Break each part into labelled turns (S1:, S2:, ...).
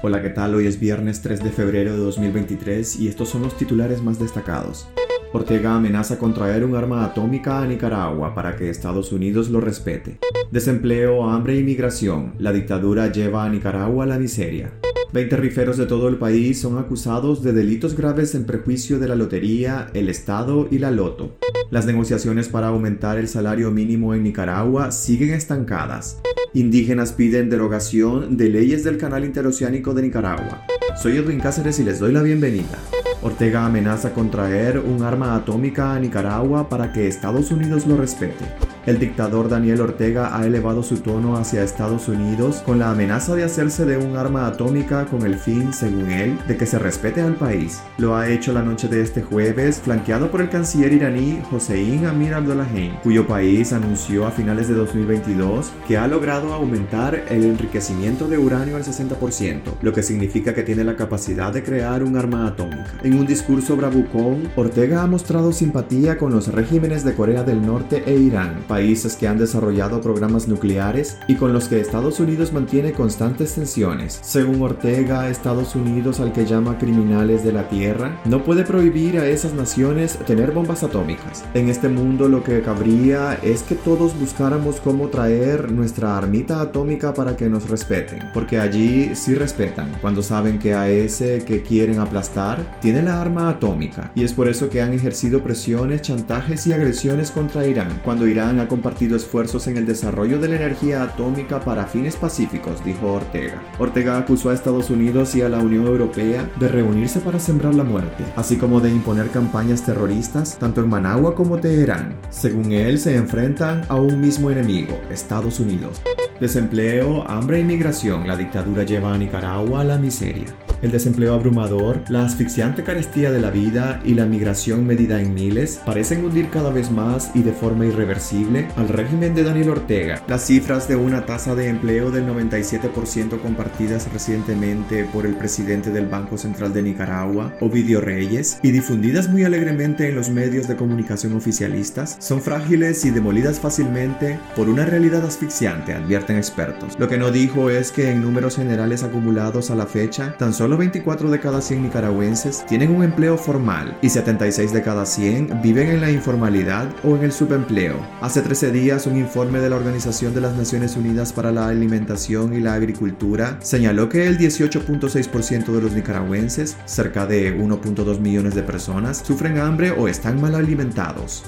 S1: Hola, ¿qué tal? Hoy es viernes 3 de febrero de 2023 y estos son los titulares más destacados. Ortega amenaza con traer un arma atómica a Nicaragua para que Estados Unidos lo respete. Desempleo, hambre y migración. La dictadura lleva a Nicaragua a la miseria. 20 riferos de todo el país son acusados de delitos graves en prejuicio de la lotería, el Estado y la loto. Las negociaciones para aumentar el salario mínimo en Nicaragua siguen estancadas. Indígenas piden derogación de leyes del Canal Interoceánico de Nicaragua. Soy Edwin Cáceres y les doy la bienvenida. Ortega amenaza con traer un arma atómica a Nicaragua para que Estados Unidos lo respete. El dictador Daniel Ortega ha elevado su tono hacia Estados Unidos con la amenaza de hacerse de un arma atómica con el fin, según él, de que se respete al país. Lo ha hecho la noche de este jueves, flanqueado por el canciller iraní Hossein Amir Abdollahian, cuyo país anunció a finales de 2022 que ha logrado aumentar el enriquecimiento de uranio al 60%, lo que significa que tiene la capacidad de crear un arma atómica. En un discurso bravucón, Ortega ha mostrado simpatía con los regímenes de Corea del Norte e Irán, países que han desarrollado programas nucleares y con los que Estados Unidos mantiene constantes tensiones. Según Ortega, Estados Unidos, al que llama criminales de la Tierra, no puede prohibir a esas naciones tener bombas atómicas. En este mundo lo que cabría es que todos buscáramos cómo traer nuestra armita atómica para que nos respeten, porque allí sí respetan, cuando saben que a ese que quieren aplastar tiene la arma atómica, y es por eso que han ejercido presiones, chantajes y agresiones contra Irán, cuando Irán ha compartido esfuerzos en el desarrollo de la energía atómica para fines pacíficos, dijo Ortega. Ortega acusó a Estados Unidos y a la Unión Europea de reunirse para sembrar la muerte, así como de imponer campañas terroristas tanto en Managua como Teherán. Según él, se enfrentan a un mismo enemigo, Estados Unidos. Desempleo, hambre y migración, la dictadura lleva a Nicaragua a la miseria el desempleo abrumador, la asfixiante carestía de la vida y la migración medida en miles parecen hundir cada vez más y de forma irreversible al régimen de Daniel Ortega. Las cifras de una tasa de empleo del 97% compartidas recientemente por el presidente del Banco Central de Nicaragua, Ovidio Reyes, y difundidas muy alegremente en los medios de comunicación oficialistas, son frágiles y demolidas fácilmente por una realidad asfixiante, advierten expertos. Lo que no dijo es que en números generales acumulados a la fecha, tan solo Solo 24 de cada 100 nicaragüenses tienen un empleo formal y 76 de cada 100 viven en la informalidad o en el subempleo. Hace 13 días un informe de la Organización de las Naciones Unidas para la Alimentación y la Agricultura señaló que el 18.6% de los nicaragüenses, cerca de 1.2 millones de personas, sufren hambre o están mal alimentados.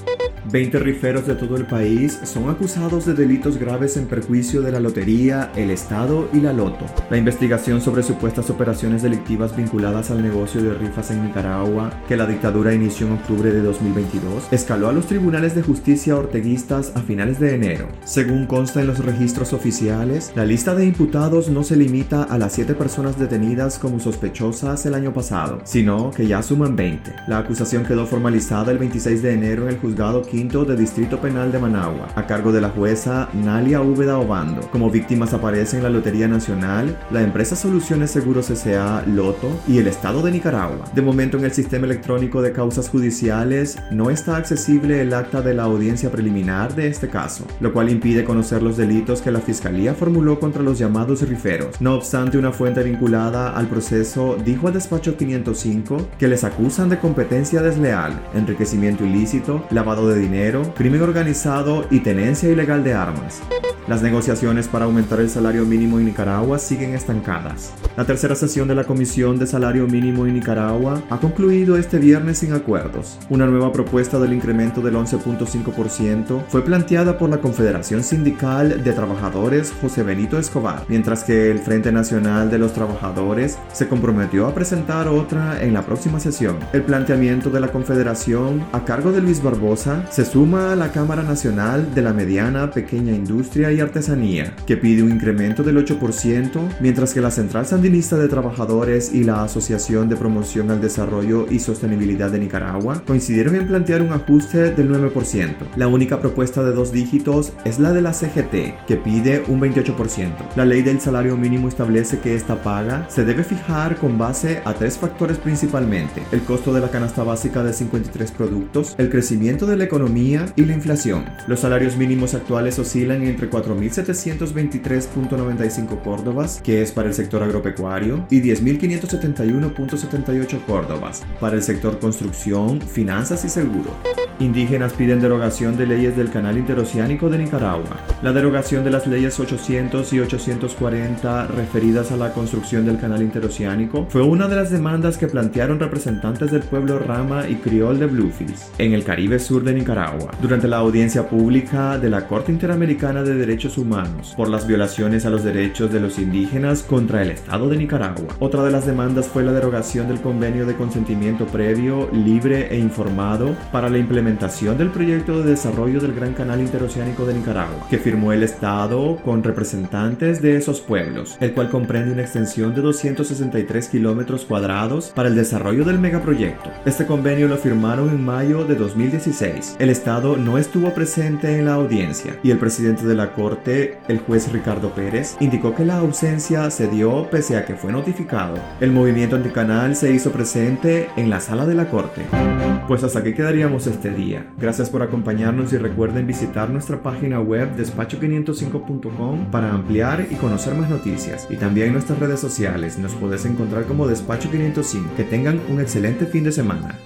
S1: 20 riferos de todo el país son acusados de delitos graves en perjuicio de la lotería, el Estado y la loto. La investigación sobre supuestas operaciones delictivas vinculadas al negocio de rifas en Nicaragua, que la dictadura inició en octubre de 2022, escaló a los tribunales de justicia orteguistas a finales de enero. Según consta en los registros oficiales, la lista de imputados no se limita a las 7 personas detenidas como sospechosas el año pasado, sino que ya suman 20. La acusación quedó formalizada el 26 de enero en el juzgado quinto de Distrito Penal de Managua, a cargo de la jueza Nalia Úbeda Obando. Como víctimas aparecen la Lotería Nacional, la empresa Soluciones Seguros S.A. Loto y el Estado de Nicaragua. De momento en el sistema electrónico de causas judiciales no está accesible el acta de la audiencia preliminar de este caso, lo cual impide conocer los delitos que la Fiscalía formuló contra los llamados riferos. No obstante, una fuente vinculada al proceso dijo al despacho 505 que les acusan de competencia desleal, enriquecimiento ilícito, lavado de dinero, crimen organizado y tenencia ilegal de armas. Las negociaciones para aumentar el salario mínimo en Nicaragua siguen estancadas. La tercera sesión de la Comisión de Salario Mínimo en Nicaragua ha concluido este viernes sin acuerdos. Una nueva propuesta del incremento del 11.5% fue planteada por la Confederación Sindical de Trabajadores José Benito Escobar, mientras que el Frente Nacional de los Trabajadores se comprometió a presentar otra en la próxima sesión. El planteamiento de la Confederación, a cargo de Luis Barbosa, se suma a la Cámara Nacional de la Mediana, Pequeña Industria y Artesanía, que pide un incremento del 8%, mientras que la Central Sandinista de Trabajadores y la Asociación de Promoción al Desarrollo y Sostenibilidad de Nicaragua coincidieron en plantear un ajuste del 9%. La única propuesta de dos dígitos es la de la CGT, que pide un 28%. La ley del salario mínimo establece que esta paga se debe fijar con base a tres factores principalmente, el costo de la canasta básica de 53 productos, el crecimiento de la economía y la inflación. Los salarios mínimos actuales oscilan entre 4.723.95 córdobas, que es para el sector agropecuario, y 10.571.78 córdobas para el sector construcción, finanzas y seguro. Indígenas piden derogación de leyes del Canal Interoceánico de Nicaragua. La derogación de las leyes 800 y 840 referidas a la construcción del Canal Interoceánico fue una de las demandas que plantearon representantes del pueblo Rama y Criol de Bluefields, en el Caribe Sur de Nicaragua, durante la audiencia pública de la Corte Interamericana de Derechos Humanos por las violaciones a los derechos de los indígenas contra el Estado de Nicaragua. Otra de las demandas fue la derogación del convenio de consentimiento previo, libre e informado para la implementación del proyecto de desarrollo del Gran Canal Interoceánico de Nicaragua, que firmó el Estado con representantes de esos pueblos, el cual comprende una extensión de 263 kilómetros cuadrados para el desarrollo del megaproyecto. Este convenio lo firmaron en mayo de 2016. El Estado no estuvo presente en la audiencia y el presidente de la Corte, el juez Ricardo Pérez, indicó que la ausencia se dio pese a que fue notificado. El movimiento anticanal se hizo presente en la sala de la Corte. Pues hasta aquí quedaríamos este día Gracias por acompañarnos y recuerden visitar nuestra página web despacho505.com para ampliar y conocer más noticias. Y también nuestras redes sociales nos puedes encontrar como Despacho 505. Que tengan un excelente fin de semana.